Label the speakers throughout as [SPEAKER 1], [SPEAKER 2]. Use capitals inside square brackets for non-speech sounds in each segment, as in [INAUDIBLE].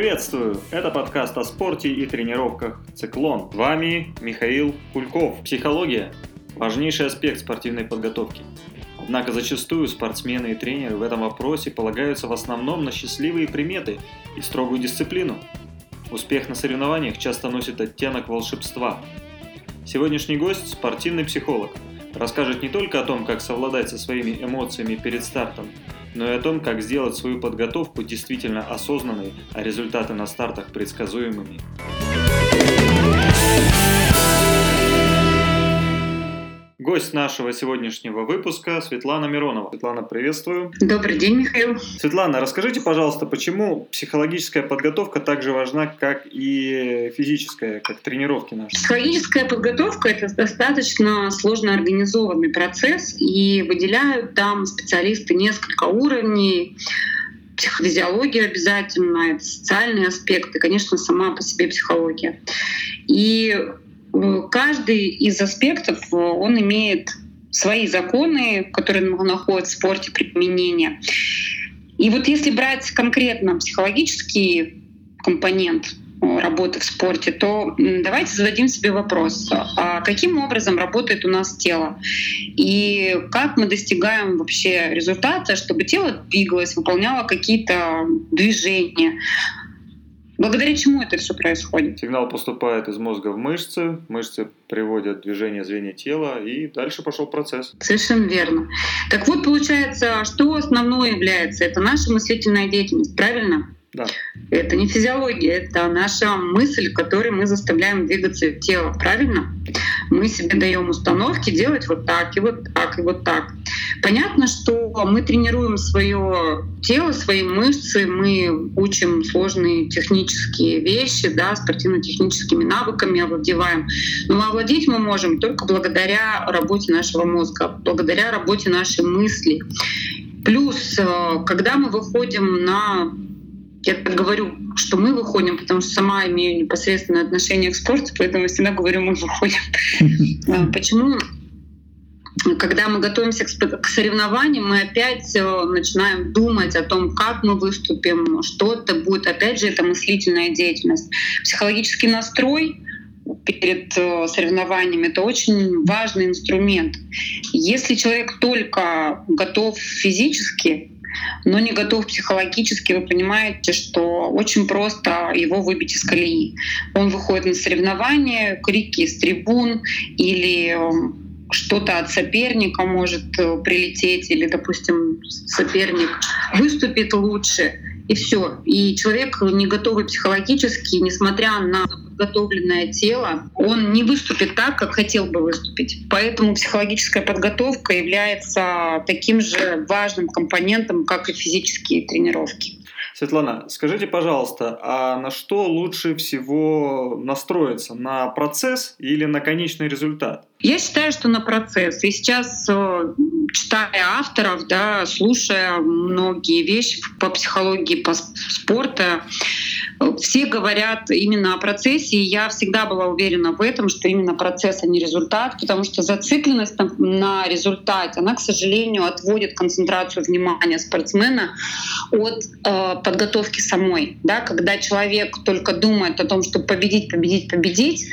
[SPEAKER 1] Приветствую! Это подкаст о спорте и тренировках «Циклон». С вами Михаил Кульков. Психология – важнейший аспект спортивной подготовки. Однако зачастую спортсмены и тренеры в этом вопросе полагаются в основном на счастливые приметы и строгую дисциплину. Успех на соревнованиях часто носит оттенок волшебства. Сегодняшний гость – спортивный психолог. Расскажет не только о том, как совладать со своими эмоциями перед стартом, но и о том, как сделать свою подготовку действительно осознанной, а результаты на стартах предсказуемыми. Гость нашего сегодняшнего выпуска Светлана Миронова. Светлана, приветствую.
[SPEAKER 2] Добрый день, Михаил.
[SPEAKER 1] Светлана, расскажите, пожалуйста, почему психологическая подготовка так же важна, как и физическая, как тренировки наши?
[SPEAKER 2] Психологическая подготовка — это достаточно сложно организованный процесс, и выделяют там специалисты несколько уровней психофизиология обязательно, это социальные аспекты, конечно, сама по себе психология. И каждый из аспектов, э, он имеет свои законы, которые находят в спорте применения. И вот если брать конкретно психологический компонент э, работы в спорте, то давайте зададим себе вопрос, а каким образом работает у нас тело? И как мы достигаем вообще результата, чтобы тело двигалось, выполняло какие-то движения? Благодаря чему это все происходит?
[SPEAKER 1] Сигнал поступает из мозга в мышцы, мышцы приводят движение звенья тела, и дальше пошел процесс.
[SPEAKER 2] Совершенно верно. Так вот, получается, что основное является? Это наша мыслительная деятельность, правильно?
[SPEAKER 1] Да.
[SPEAKER 2] Это не физиология, это наша мысль, которой мы заставляем двигаться тело, правильно? Мы себе даем установки делать вот так, и вот так, и вот так. Понятно, что мы тренируем свое тело, свои мышцы, мы учим сложные технические вещи, да, спортивно-техническими навыками овладеваем. Но овладеть мы можем только благодаря работе нашего мозга, благодаря работе нашей мысли. Плюс, э, когда мы выходим на я говорю, что мы выходим, потому что сама имею непосредственное отношение к спорту, поэтому всегда говорю, мы выходим. А, почему? Когда мы готовимся к соревнованиям, мы опять э, начинаем думать о том, как мы выступим, что это будет. Опять же, это мыслительная деятельность. Психологический настрой перед э, соревнованиями — это очень важный инструмент. Если человек только готов физически, но не готов психологически, вы понимаете, что очень просто его выбить из колеи. Он выходит на соревнования, крики из трибун или эм, что-то от соперника может э, прилететь, или, допустим, соперник выступит лучше, и все. И человек не готовый психологически, несмотря на подготовленное тело, он не выступит так, как хотел бы выступить. Поэтому психологическая подготовка является таким же важным компонентом, как и физические тренировки.
[SPEAKER 1] Светлана, скажите, пожалуйста, а на что лучше всего настроиться? На процесс или на конечный результат?
[SPEAKER 2] Я считаю, что на процесс. И сейчас, э, читая авторов, да, слушая многие вещи по психологии по спорту, все говорят именно о процессе, и я всегда была уверена в этом, что именно процесс, а не результат, потому что зацикленность на результате, она, к сожалению, отводит концентрацию внимания спортсмена от э, подготовки самой. Да? Когда человек только думает о том, чтобы победить, победить, победить,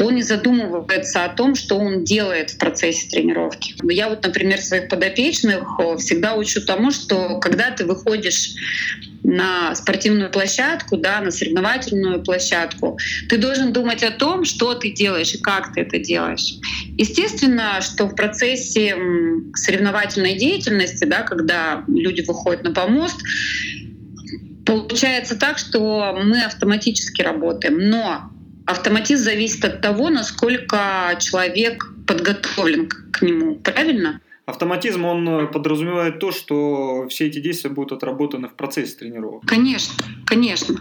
[SPEAKER 2] он не задумывается о том, что он делает в процессе тренировки. Я вот, например, своих подопечных э, всегда учу тому, что когда ты выходишь на спортивную площадку, да, на соревновательную площадку, ты должен думать о том, что ты делаешь и как ты это делаешь. Естественно, что в процессе соревновательной деятельности, да, когда люди выходят на помост, получается так, что мы автоматически работаем, но автоматизм зависит от того, насколько человек подготовлен к нему, правильно?
[SPEAKER 1] Автоматизм, он э, подразумевает то, что все эти действия будут отработаны в процессе тренировок.
[SPEAKER 2] Конечно, конечно.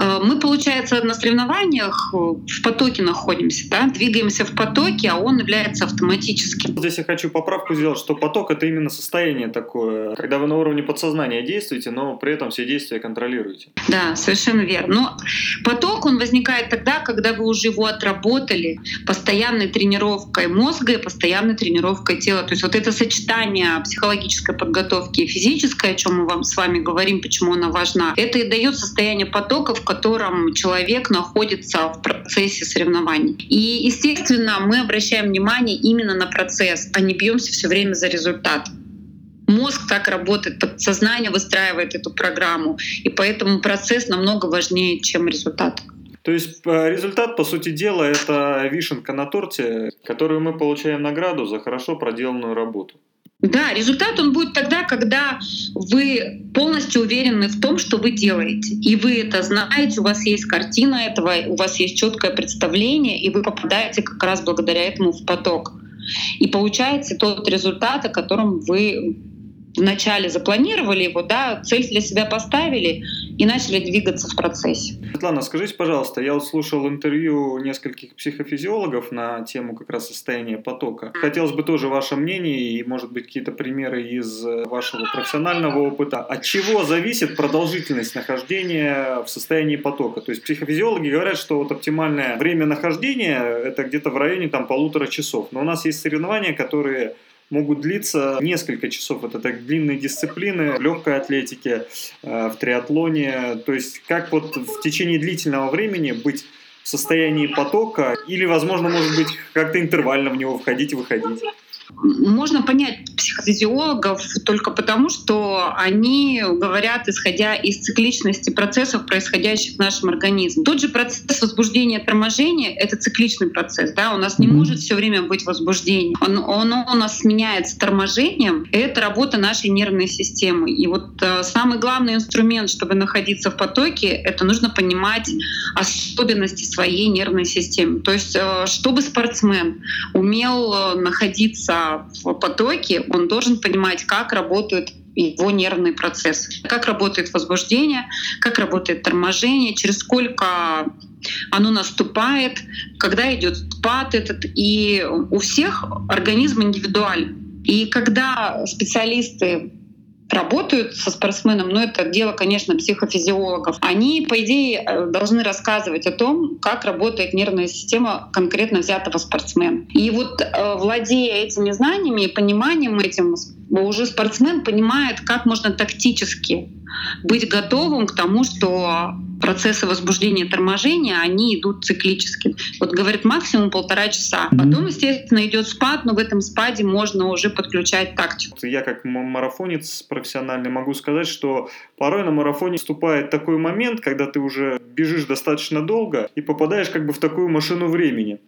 [SPEAKER 2] Э, мы, получается, на соревнованиях э, в потоке находимся, да? двигаемся в потоке, а он является автоматическим.
[SPEAKER 1] Здесь я хочу поправку сделать, что поток — это именно состояние такое, когда вы на уровне подсознания действуете, но при этом все действия контролируете.
[SPEAKER 2] Да, совершенно верно. Но поток, он возникает тогда, когда вы уже его отработали постоянной тренировкой мозга и постоянной тренировкой тела. То есть вот это сочетание психологической подготовки и физической, о чем мы вам с вами говорим, почему она важна, это и дает состояние потока, в котором человек находится в процессе соревнований. И, естественно, мы обращаем внимание именно на процесс, а не бьемся все время за результат. Мозг так работает, подсознание выстраивает эту программу, и поэтому процесс намного важнее, чем результат.
[SPEAKER 1] То есть э, результат, по сути дела, это вишенка на торте, которую мы получаем награду за хорошо проделанную работу.
[SPEAKER 2] Да, результат он будет тогда, когда вы полностью уверены в том, что вы делаете. И вы это знаете, у вас есть картина этого, у вас есть четкое представление, и вы попадаете как раз благодаря этому в поток. И получаете тот результат, о котором вы вначале запланировали его, да, цель для себя поставили и начали двигаться в процессе.
[SPEAKER 1] Светлана, скажите, пожалуйста, я вот слушал интервью нескольких психофизиологов на тему как раз состояния потока. Хотелось бы тоже ваше мнение и, может быть, какие-то примеры из вашего профессионального опыта. От чего зависит продолжительность нахождения в состоянии потока? То есть психофизиологи говорят, что вот оптимальное время нахождения это где-то в районе там полутора часов. Но у нас есть соревнования, которые могут длиться несколько часов. Это так длинные дисциплины, в легкой атлетике, э, в триатлоне. То есть как вот в течение длительного времени быть в состоянии потока или, возможно, может быть, как-то интервально в него входить и выходить
[SPEAKER 2] можно понять психофизиологов только потому, что они говорят, исходя из цикличности процессов, происходящих в нашем организме. Тот же процесс возбуждения и торможения — это цикличный процесс. Да? У нас не может все время быть возбуждение. Он, он, у нас сменяется торможением. Это работа нашей нервной системы. И вот э, самый главный инструмент, чтобы находиться в потоке, это нужно понимать особенности своей нервной системы. То есть, э, чтобы спортсмен умел э, находиться в потоке, он должен понимать, как работают его нервный процесс, как работает возбуждение, как работает торможение, через сколько оно наступает, когда идет спад этот. И у всех организм индивидуален. И когда специалисты работают со спортсменом, но это дело, конечно, психофизиологов, они, по идее, э, должны рассказывать о том, как работает нервная система конкретно взятого спортсмена. И вот э, владея этими знаниями и пониманием этим, уже спортсмен понимает, как можно тактически быть готовым к тому, что процессы возбуждения и торможения, они идут циклически. Вот говорит максимум полтора часа. Потом, естественно, идет спад, но в этом спаде можно уже подключать тактику.
[SPEAKER 1] Я как марафонец профессиональный могу сказать, что порой на марафоне вступает такой момент, когда ты уже бежишь достаточно долго и попадаешь как бы в такую машину времени.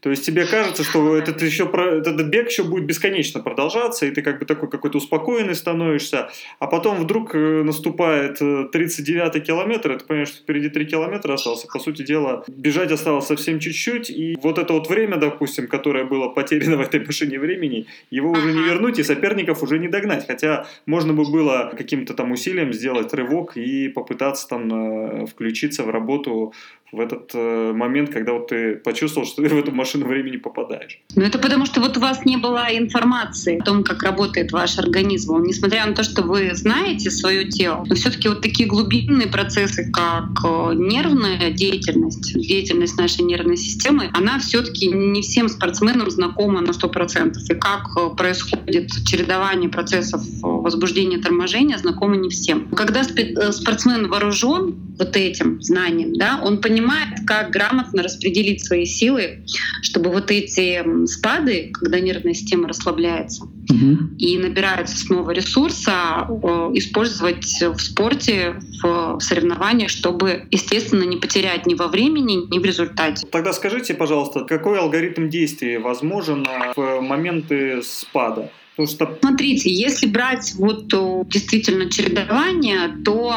[SPEAKER 1] То есть тебе кажется, что этот, еще, этот бег еще будет бесконечно продолжаться, и ты как бы такой какой-то успокоенный становишься, а потом вдруг э, наступает 39-й э, километр, и ты понимаешь, что впереди 3 километра остался. По сути дела, бежать осталось совсем чуть-чуть, и вот это вот время, допустим, которое было потеряно [LAUGHS] в этой машине времени, его уже не вернуть, и соперников уже не догнать. Хотя можно бы было каким-то там усилием сделать рывок и попытаться там э, включиться в работу в этот э, момент, когда вот ты почувствовал, что ты в эту машину времени попадаешь?
[SPEAKER 2] Ну это потому, что вот у вас не было информации о том, как работает ваш организм. Несмотря на то, что вы знаете свое тело, но все таки вот такие глубинные процессы, как э, нервная деятельность, деятельность нашей нервной системы, она все таки не всем спортсменам знакома на 100%. И как э, происходит чередование процессов возбуждения и торможения, знакомо не всем. Когда спортсмен вооружен вот этим знанием, да, он понимает, понимает, как грамотно распределить свои силы, чтобы вот эти спады, когда нервная система расслабляется угу. и набирается снова ресурса, использовать в спорте, в соревнованиях, чтобы, естественно, не потерять ни во времени, ни в результате.
[SPEAKER 1] Тогда скажите, пожалуйста, какой алгоритм действий возможен в моменты спада?
[SPEAKER 2] Потому что... Смотрите, если брать вот действительно чередование, то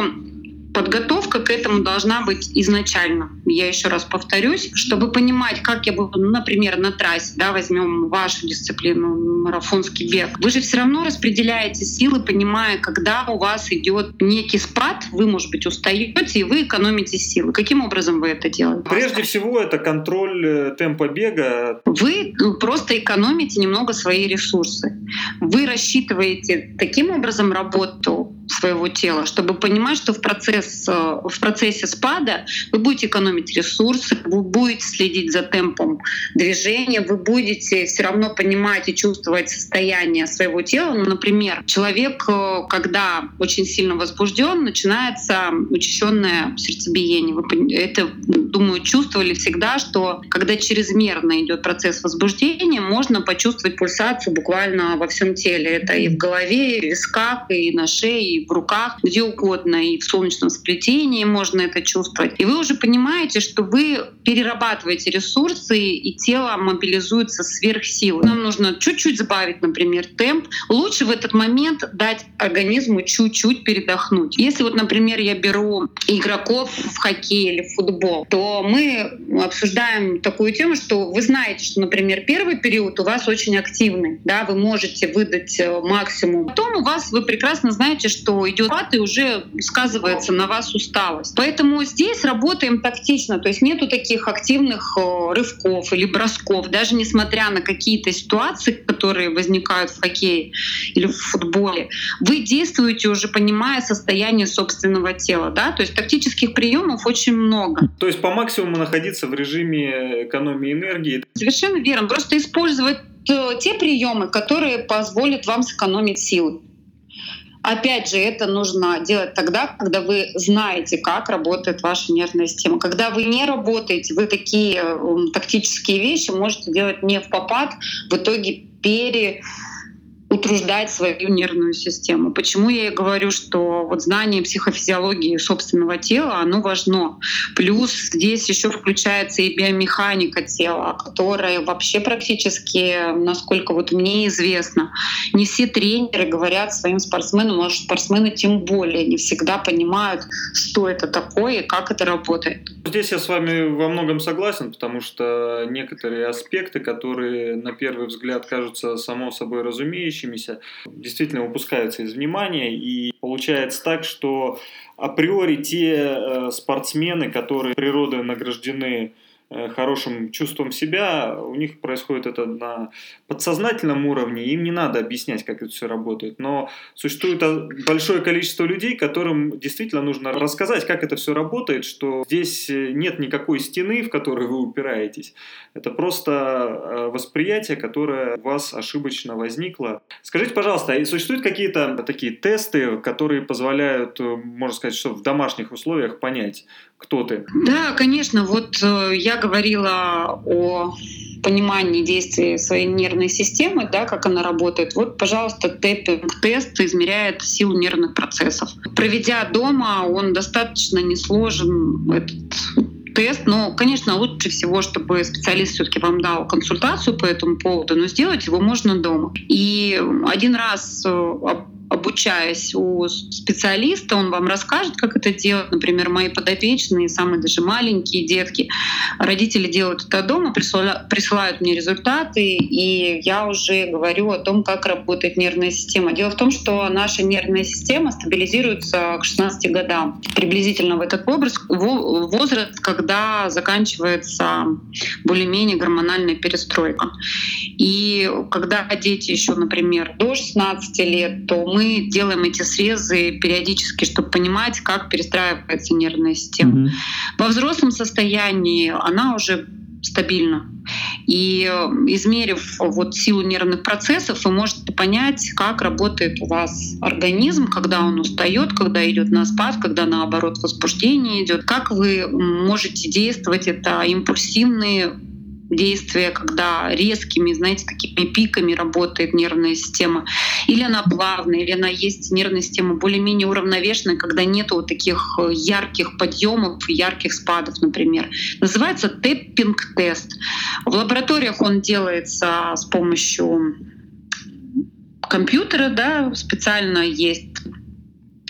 [SPEAKER 2] Подготовка к этому должна быть изначально. Я еще раз повторюсь, чтобы понимать, как я буду, ну, например, на трассе, да, возьмем вашу дисциплину, марафонский бег. Вы же все равно распределяете силы, понимая, когда у вас идет некий спад, вы, может быть, устаете, и вы экономите силы. Каким образом вы это делаете?
[SPEAKER 1] Прежде всего, это контроль э, темпа бега.
[SPEAKER 2] Вы ну, просто экономите немного свои ресурсы. Вы рассчитываете таким образом работу, своего тела, чтобы понимать, что в, процесс, э, в процессе спада вы будете экономить ресурсы, вы будете следить за темпом движения, вы будете все равно понимать и чувствовать состояние своего тела. Ну, например, человек, э, когда очень сильно возбужден, начинается учащенное сердцебиение. Вы это, думаю, чувствовали всегда, что когда чрезмерно идет процесс возбуждения, можно почувствовать пульсацию буквально во всем теле. Это и в голове, и в висках, и на шее, и в руках, где угодно, и в солнечном сплетении можно это чувствовать. И вы уже понимаете, что вы перерабатываете ресурсы, и тело мобилизуется сверх силы. Нам нужно чуть-чуть сбавить, например, темп. Лучше в этот момент дать организму чуть-чуть передохнуть. Если вот, например, я беру игроков в хоккей или в футбол, то мы обсуждаем такую тему, что вы знаете, что, например, первый период у вас очень активный, да, вы можете выдать э, максимум. Потом у вас, вы прекрасно знаете, что что идет пад и уже сказывается на вас усталость. Поэтому здесь работаем тактично, то есть нету таких активных э, рывков или бросков, даже несмотря на какие-то ситуации, которые возникают в хоккее или в футболе, вы действуете уже понимая состояние собственного тела, да, то есть тактических приемов очень много.
[SPEAKER 1] То есть по максимуму находиться в режиме экономии энергии.
[SPEAKER 2] Совершенно верно, просто использовать э, те приемы, которые позволят вам сэкономить силы. Опять же, это нужно делать тогда, когда вы знаете, как работает ваша нервная система. Когда вы не работаете, вы такие тактические вещи можете делать не в попад, в итоге пере утруждать свою нервную систему. Почему я и говорю, что вот знание психофизиологии собственного тела, оно важно. Плюс здесь еще включается и биомеханика тела, которая вообще практически, насколько вот мне известно, не все тренеры говорят своим спортсменам, может спортсмены тем более не всегда понимают, что это такое и как это работает.
[SPEAKER 1] Здесь я с вами во многом согласен, потому что некоторые аспекты, которые на первый взгляд кажутся само собой разумеющими, выдающимися действительно упускаются из внимания. И получается так, что априори те э, спортсмены, которые природой награждены хорошим чувством себя, у них происходит это на подсознательном уровне, им не надо объяснять, как это все работает. Но существует большое количество людей, которым действительно нужно рассказать, как это все работает, что здесь нет никакой стены, в которую вы упираетесь. Это просто э, восприятие, которое у вас ошибочно возникло. Скажите, пожалуйста, а существуют какие-то такие тесты, которые позволяют, э, можно сказать, что в домашних условиях понять, кто ты?
[SPEAKER 2] Да, конечно. Вот я говорила о понимании действий своей нервной системы, да, как она работает. Вот, пожалуйста, тэппинг-тест измеряет силу нервных процессов. Проведя дома, он достаточно несложен, этот тест. Но, конечно, лучше всего, чтобы специалист все-таки вам дал консультацию по этому поводу, но сделать его можно дома. И один раз э, обучаясь у специалиста, он вам расскажет, как это делать. Например, мои подопечные, самые даже маленькие детки, родители делают это дома, присылают мне результаты, и я уже говорю о том, как работает нервная система. Дело в том, что наша нервная система стабилизируется к 16 годам. Приблизительно в этот возраст, возраст когда заканчивается более-менее гормональная перестройка. И когда дети еще, например, до 16 лет, то мы делаем эти срезы периодически, чтобы понимать, как перестраивается нервная система. Mm-hmm. Во взрослом состоянии она уже стабильна. И э, измерив вот силу нервных процессов, вы можете понять, как работает у вас организм, когда он устает, когда идет на спад, когда наоборот возбуждение идет, как вы можете действовать. Это импульсивные действия, когда резкими, знаете, такими пиками работает нервная система, или она плавная, или она есть нервная система более-менее уравновешенная, когда нет вот таких э, ярких подъемов, ярких спадов, например. Называется тэппинг-тест. В лабораториях он делается с помощью компьютера, да, специально есть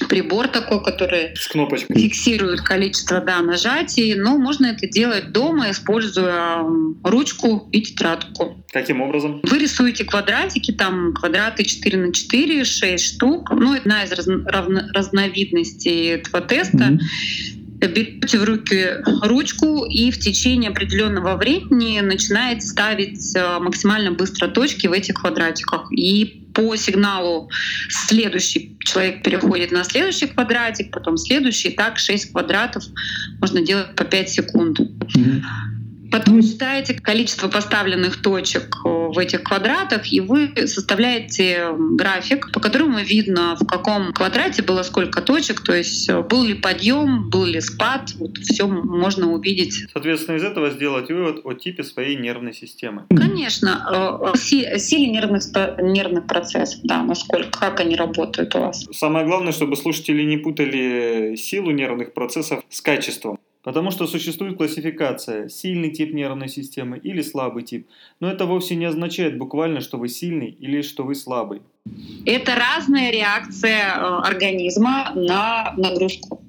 [SPEAKER 2] прибор такой, который
[SPEAKER 1] С кнопочкой.
[SPEAKER 2] фиксирует количество да, нажатий, но можно это делать дома, используя ручку и тетрадку.
[SPEAKER 1] Каким образом?
[SPEAKER 2] Вы рисуете квадратики, там квадраты 4 на 4, 6 штук. Ну, это одна из раз, равно, разновидностей этого теста. Mm-hmm берете в руки ручку и в течение определенного времени начинаете ставить э, максимально быстро точки в этих квадратиках. И по сигналу следующий человек переходит на следующий квадратик, потом следующий, и так 6 квадратов можно делать по 5 секунд. Потом считаете количество поставленных точек в этих квадратах, и вы составляете график, по которому видно, в каком квадрате было сколько точек, то есть э, был ли подъем, был ли спад, вот все можно увидеть.
[SPEAKER 1] Соответственно, из этого сделать вывод о типе своей нервной системы.
[SPEAKER 2] Конечно, э, силе нервных, нервных процессов, да, насколько, как они работают у вас.
[SPEAKER 1] Самое главное, чтобы слушатели не путали силу нервных процессов с качеством. Потому что существует классификация сильный тип нервной системы или слабый тип. Но это вовсе не означает буквально, что вы сильный или что вы слабый.
[SPEAKER 2] Это разная реакция э, организма на нагрузку.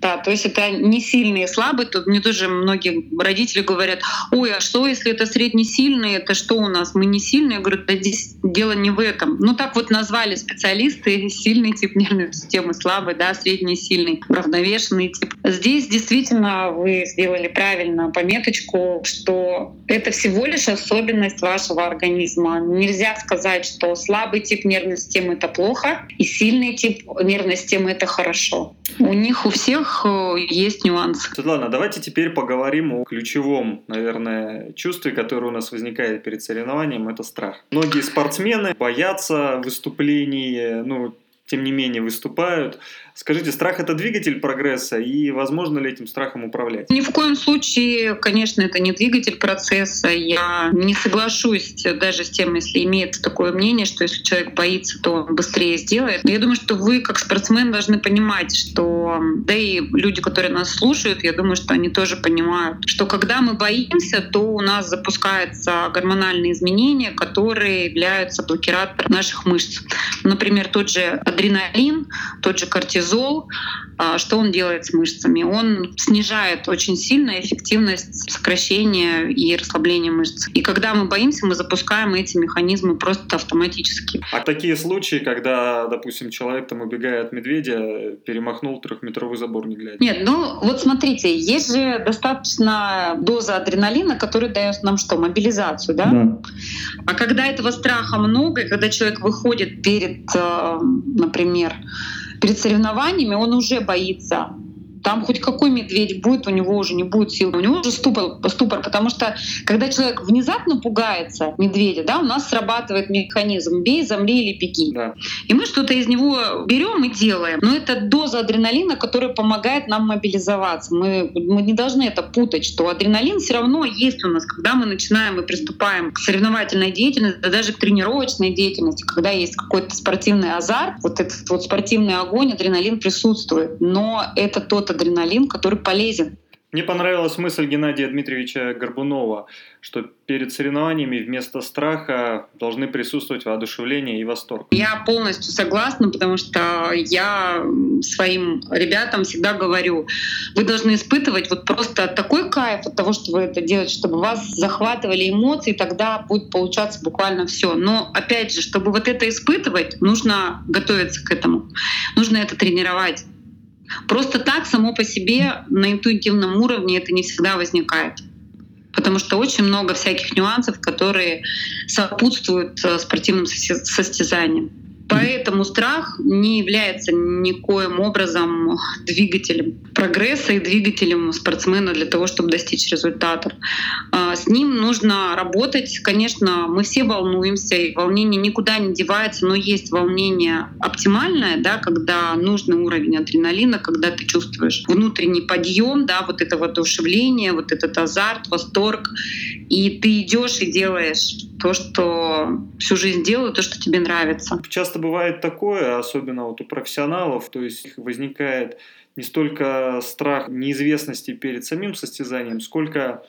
[SPEAKER 2] Да, то есть это не сильный и слабый. Тут мне тоже многие родители говорят, ой, а что, если это средне-сильный, это что у нас, мы не сильные? Я говорю, да здесь дело не в этом. Ну так вот назвали специалисты сильный тип нервной системы, слабый, да, средний-сильный, равновешенный тип. Здесь действительно вы сделали правильно пометочку, что это всего лишь особенность вашего организма. Нельзя сказать, что слабый тип нервной системы — это плохо, и сильный тип нервной системы — это хорошо. У них у всех э, есть нюансы.
[SPEAKER 1] Светлана, давайте теперь поговорим о ключевом, наверное, чувстве, которое у нас возникает перед соревнованием, это страх. Многие спортсмены боятся выступлений, ну, тем не менее выступают. Скажите, страх это двигатель прогресса и возможно ли этим страхом управлять?
[SPEAKER 2] Ни в коем случае, конечно, это не двигатель процесса. Я не соглашусь даже с тем, если имеется такое мнение, что если человек боится, то он быстрее сделает. Я думаю, что вы как спортсмен должны понимать, что да и люди, которые нас слушают, я думаю, что они тоже понимают, что когда мы боимся, то у нас запускаются гормональные изменения, которые являются блокиратором наших мышц. Например, тот же адреналин, тот же кортизол кортизол, а, что он делает с мышцами? Он снижает очень сильно эффективность сокращения и расслабления мышц. И когда мы боимся, мы запускаем эти механизмы просто автоматически.
[SPEAKER 1] А такие случаи, когда, допустим, человек там убегая от медведя, перемахнул трехметровый забор не глядя?
[SPEAKER 2] Нет, ну вот смотрите, есть же достаточно доза адреналина, которая дает нам что? Мобилизацию, да? да. А когда этого страха много, и когда человек выходит перед, э, например, перед соревнованиями он уже боится там хоть какой медведь будет, у него уже не будет сил, у него уже ступор, ступор, потому что когда человек внезапно пугается медведя, да, у нас срабатывает механизм «бей, замри или беги». Да. И мы что-то из него берем и делаем. Но это доза адреналина, которая помогает нам мобилизоваться. Мы, мы не должны это путать, что адреналин все равно есть у нас, когда мы начинаем и приступаем к соревновательной деятельности, да даже к тренировочной деятельности, когда есть какой-то спортивный азарт, вот этот вот спортивный огонь, адреналин присутствует. Но это тот адреналин, который полезен.
[SPEAKER 1] Мне понравилась мысль Геннадия Дмитриевича Горбунова, что перед соревнованиями вместо страха должны присутствовать воодушевление и восторг.
[SPEAKER 2] Я полностью согласна, потому что я своим ребятам всегда говорю, вы должны испытывать вот просто такой кайф от того, что вы это делаете, чтобы вас захватывали эмоции, тогда будет получаться буквально все. Но опять же, чтобы вот это испытывать, нужно готовиться к этому, нужно это тренировать. Просто так само по себе на интуитивном уровне это не всегда возникает. Потому что очень много всяких нюансов, которые сопутствуют э, спортивным состязаниям. Поэтому страх не является никоим образом двигателем прогресса и двигателем спортсмена для того, чтобы достичь результата. А, с ним нужно работать. Конечно, мы все волнуемся, и волнение никуда не девается, но есть волнение оптимальное, да, когда нужный уровень адреналина, когда ты чувствуешь внутренний подъем, да, вот это воодушевление, вот этот азарт, восторг, и ты идешь и делаешь то, что всю жизнь делаю, то, что тебе нравится.
[SPEAKER 1] Часто бывает такое, особенно вот у профессионалов, то есть возникает не столько страх неизвестности перед самим состязанием, сколько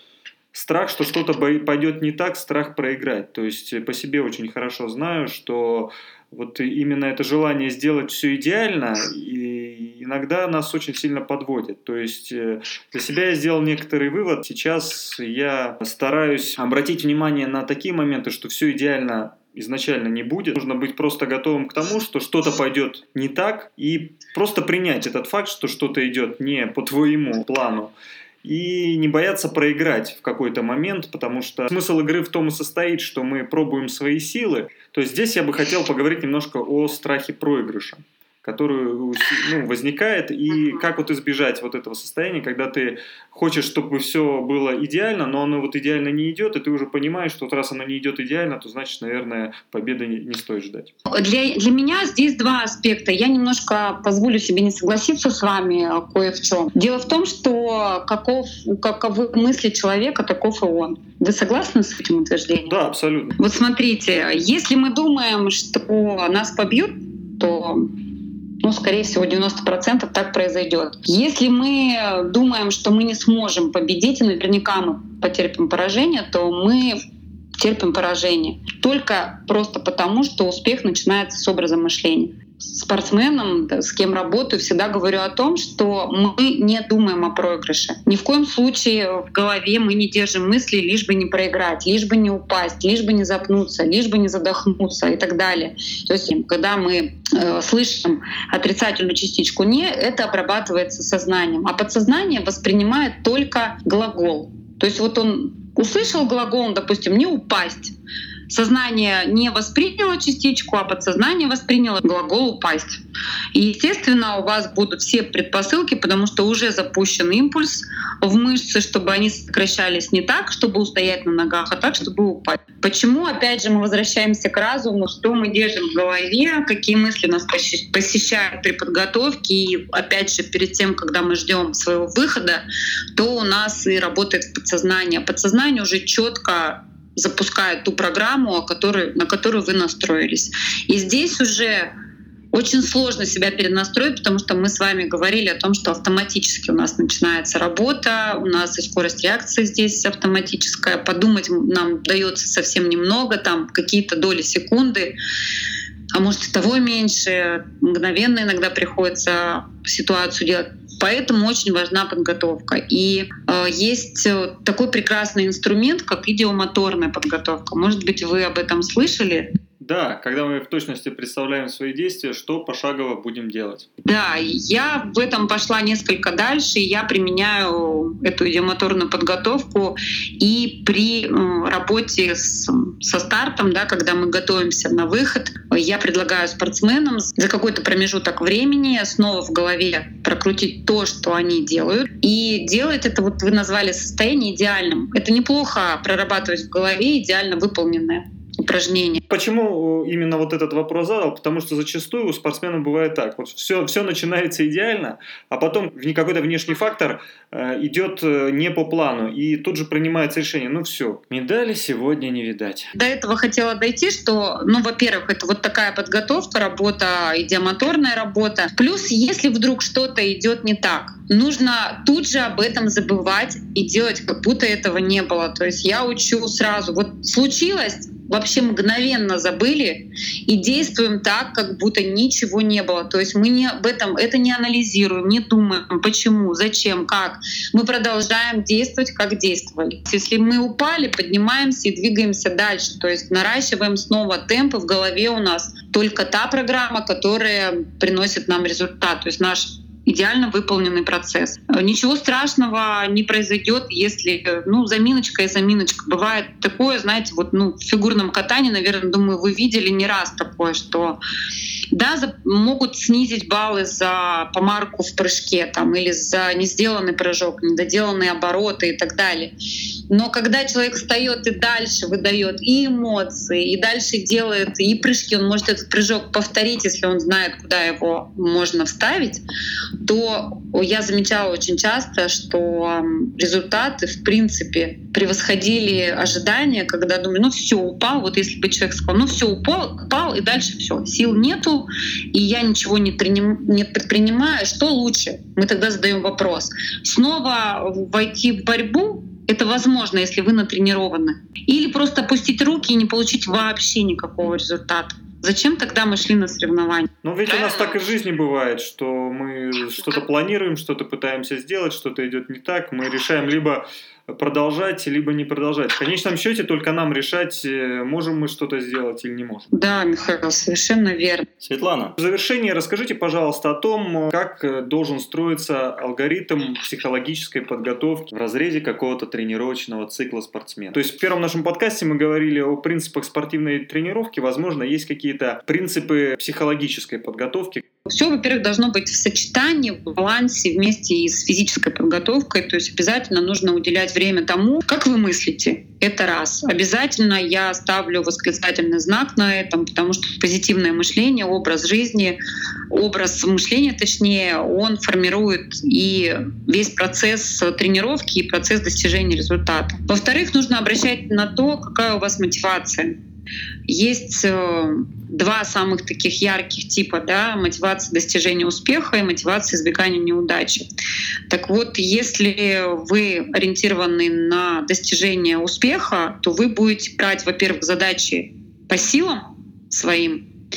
[SPEAKER 1] страх, что что-то пойдет не так, страх проиграть. То есть по себе очень хорошо знаю, что вот именно это желание сделать все идеально и иногда нас очень сильно подводит. То есть э, для себя я сделал некоторый вывод. Сейчас я стараюсь обратить внимание на такие моменты, что все идеально изначально не будет. Нужно быть просто готовым к тому, что что-то пойдет не так, и просто принять этот факт, что что-то идет не по твоему плану и не бояться проиграть в какой-то момент, потому что смысл игры в том и состоит, что мы пробуем свои силы. То есть здесь я бы хотел поговорить немножко о страхе проигрыша который ну, возникает, и как вот избежать вот этого состояния, когда ты хочешь, чтобы все было идеально, но оно вот идеально не идет, и ты уже понимаешь, что вот раз оно не идет идеально, то значит, наверное, победы не, не стоит ждать.
[SPEAKER 2] Для, для меня здесь два аспекта. Я немножко позволю себе не согласиться с вами кое в чем. Дело в том, что каков, каковы мысли человека, таков и он. Вы согласны с этим утверждением?
[SPEAKER 1] Да, абсолютно.
[SPEAKER 2] Вот смотрите, если мы думаем, что нас побьют, то ну, скорее всего, 90% так произойдет. Если мы думаем, что мы не сможем победить, и наверняка мы потерпим поражение, то мы терпим поражение. Только просто потому, что успех начинается с образа мышления спортсменам, с кем работаю, всегда говорю о том, что мы не думаем о проигрыше. Ни в коем случае в голове мы не держим мысли, лишь бы не проиграть, лишь бы не упасть, лишь бы не запнуться, лишь бы не задохнуться и так далее. То есть, когда мы э, слышим отрицательную частичку «не», это обрабатывается сознанием, а подсознание воспринимает только глагол. То есть вот он услышал глагол, допустим, «не упасть», сознание не восприняло частичку, а подсознание восприняло глагол «упасть». И, естественно, у вас будут все предпосылки, потому что уже запущен импульс в мышцы, чтобы они сокращались не так, чтобы устоять на ногах, а так, чтобы упасть. Почему, опять же, мы возвращаемся к разуму, что мы держим в голове, какие мысли нас посещают при подготовке, и, опять же, перед тем, когда мы ждем своего выхода, то у нас и работает подсознание. Подсознание уже четко запускает ту программу, которой, на которую вы настроились. И здесь уже очень сложно себя перенастроить, потому что мы с вами говорили о том, что автоматически у нас начинается работа, у нас и скорость реакции здесь автоматическая. Подумать нам дается совсем немного, там какие-то доли секунды, а может и того меньше. Мгновенно иногда приходится ситуацию делать. Поэтому очень важна подготовка. И э, есть э, такой прекрасный инструмент, как идиомоторная подготовка. Может быть, вы об этом слышали?
[SPEAKER 1] Да, когда мы в точности представляем свои действия, что пошагово будем делать.
[SPEAKER 2] Да, я в этом пошла несколько дальше, я применяю эту идиомоторную подготовку и при работе с, со стартом, да, когда мы готовимся на выход, я предлагаю спортсменам за какой-то промежуток времени снова в голове прокрутить то, что они делают, и делать это, вот вы назвали состояние идеальным. Это неплохо прорабатывать в голове идеально выполненное упражнения.
[SPEAKER 1] Почему э, именно вот этот вопрос задал? Потому что зачастую у спортсменов бывает так. Вот все, все начинается идеально, а потом какой-то внешний фактор э, идет э, не по плану, и тут же принимается решение, ну все, медали сегодня не видать.
[SPEAKER 2] До этого хотела дойти, что, ну, во-первых, это вот такая подготовка, работа, идиомоторная работа. Плюс, если вдруг что-то идет не так, нужно тут же об этом забывать и делать, как будто этого не было. То есть я учу сразу, вот случилось, вообще мгновенно забыли и действуем так, как будто ничего не было. То есть мы не об этом это не анализируем, не думаем, почему, зачем, как. Мы продолжаем действовать, как действовали. Если мы упали, поднимаемся и двигаемся дальше. То есть наращиваем снова темпы в голове у нас только та программа, которая приносит нам результат. То есть наш идеально выполненный процесс. Ничего страшного не произойдет, если, ну, заминочка и заминочка. Бывает такое, знаете, вот, ну, в фигурном катании, наверное, думаю, вы видели не раз такое, что да, за, могут снизить баллы за помарку в прыжке там, или за не сделанный прыжок, недоделанные обороты и так далее. Но когда человек встает и дальше выдает и эмоции, и дальше делает и прыжки, он может этот прыжок повторить, если он знает, куда его можно вставить, то я замечала очень часто, что результаты, в принципе, превосходили ожидания, когда думаю, ну все, упал, вот если бы человек сказал, ну все, упал, упал, и дальше все, сил нету, и я ничего не, приним, не предпринимаю, что лучше? Мы тогда задаем вопрос. Снова войти в борьбу это возможно, если вы натренированы. Или просто опустить руки и не получить вообще никакого результата. Зачем тогда мы шли на соревнования?
[SPEAKER 1] Ну ведь у нас так и в жизни бывает, что мы что-то планируем, что-то пытаемся сделать, что-то идет не так, мы решаем либо продолжать, либо не продолжать. В конечном счете только нам решать, э, можем мы что-то сделать или не можем.
[SPEAKER 2] Да, Михаил, совершенно верно.
[SPEAKER 1] Светлана, в завершении расскажите, пожалуйста, о том, как э, должен строиться алгоритм психологической подготовки в разрезе какого-то тренировочного цикла спортсмена. То есть в первом нашем подкасте мы говорили о принципах спортивной тренировки. Возможно, есть какие-то принципы психологической подготовки.
[SPEAKER 2] Все, во-первых, должно быть в сочетании, в балансе вместе и с физической подготовкой. То есть обязательно нужно уделять время тому, как вы мыслите. Это раз. Обязательно я ставлю восклицательный знак на этом, потому что позитивное мышление, образ жизни, образ мышления, точнее, он формирует и весь процесс тренировки, и процесс достижения результата. Во-вторых, нужно обращать на то, какая у вас мотивация. Есть э, два самых таких ярких типа да, мотивация достижения успеха и мотивация избегания неудачи. Так вот, если вы ориентированы на достижение успеха, то вы будете брать, во-первых, задачи по силам своим,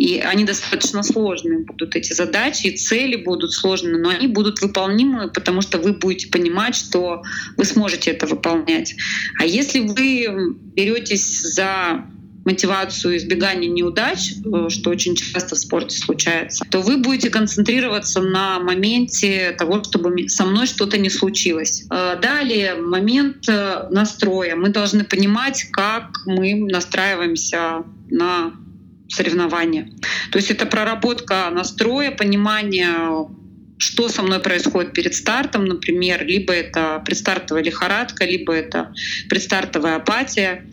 [SPEAKER 2] и они достаточно сложные будут, эти задачи, и цели будут сложные, но они будут выполнимы, потому что вы будете понимать, что вы сможете это выполнять. А если вы беретесь за мотивацию избегания неудач, э, что очень часто в спорте случается, то вы будете концентрироваться на моменте того, чтобы со мной что-то не случилось. Э, далее момент э, настроя. Мы должны понимать, как мы настраиваемся на соревнования. То есть это проработка настроя, понимание что со мной происходит перед стартом, например, либо это предстартовая лихорадка, либо это предстартовая апатия.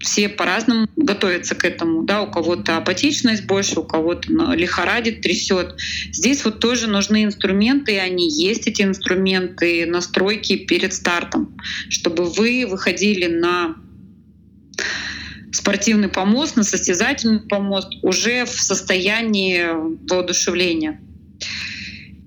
[SPEAKER 2] Все по-разному готовятся к этому. Да? У кого-то апатичность больше, у кого-то лихорадит, трясет. Здесь вот тоже нужны инструменты, и они есть, эти инструменты, настройки перед стартом, чтобы вы выходили на спортивный помост, на состязательный помост уже в состоянии воодушевления.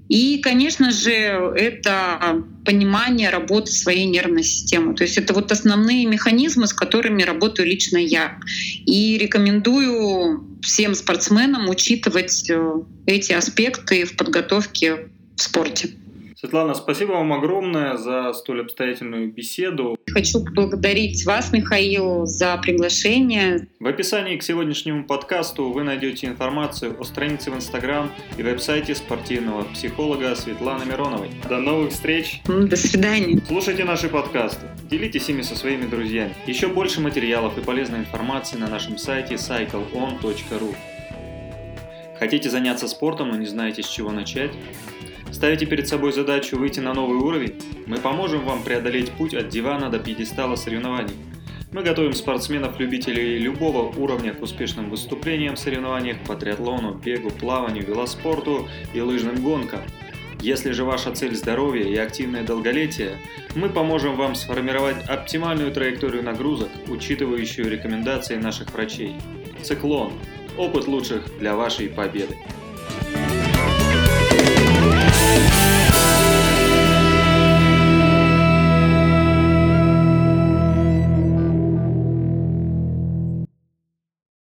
[SPEAKER 2] И, конечно же, это понимание работы своей нервной системы. То есть это вот основные механизмы, с которыми работаю лично я. И рекомендую всем спортсменам учитывать э, эти аспекты в подготовке в спорте.
[SPEAKER 1] Светлана, спасибо вам огромное за столь обстоятельную беседу.
[SPEAKER 2] Хочу поблагодарить вас, Михаил, за приглашение.
[SPEAKER 1] В описании к сегодняшнему подкасту вы найдете информацию о странице в Инстаграм и веб-сайте спортивного психолога Светланы Мироновой. До новых встреч!
[SPEAKER 2] До свидания!
[SPEAKER 1] Слушайте наши подкасты, делитесь ими со своими друзьями. Еще больше материалов и полезной информации на нашем сайте cycleon.ru Хотите заняться спортом, но не знаете с чего начать? Ставите перед собой задачу выйти на новый уровень? Мы поможем вам преодолеть путь от дивана до пьедестала соревнований. Мы готовим спортсменов-любителей любого уровня к успешным выступлениям в соревнованиях по триатлону, бегу, плаванию, велоспорту и лыжным гонкам. Если же ваша цель здоровье и активное долголетие, мы поможем вам сформировать оптимальную траекторию нагрузок, учитывающую рекомендации наших врачей. Циклон. Опыт лучших для вашей победы.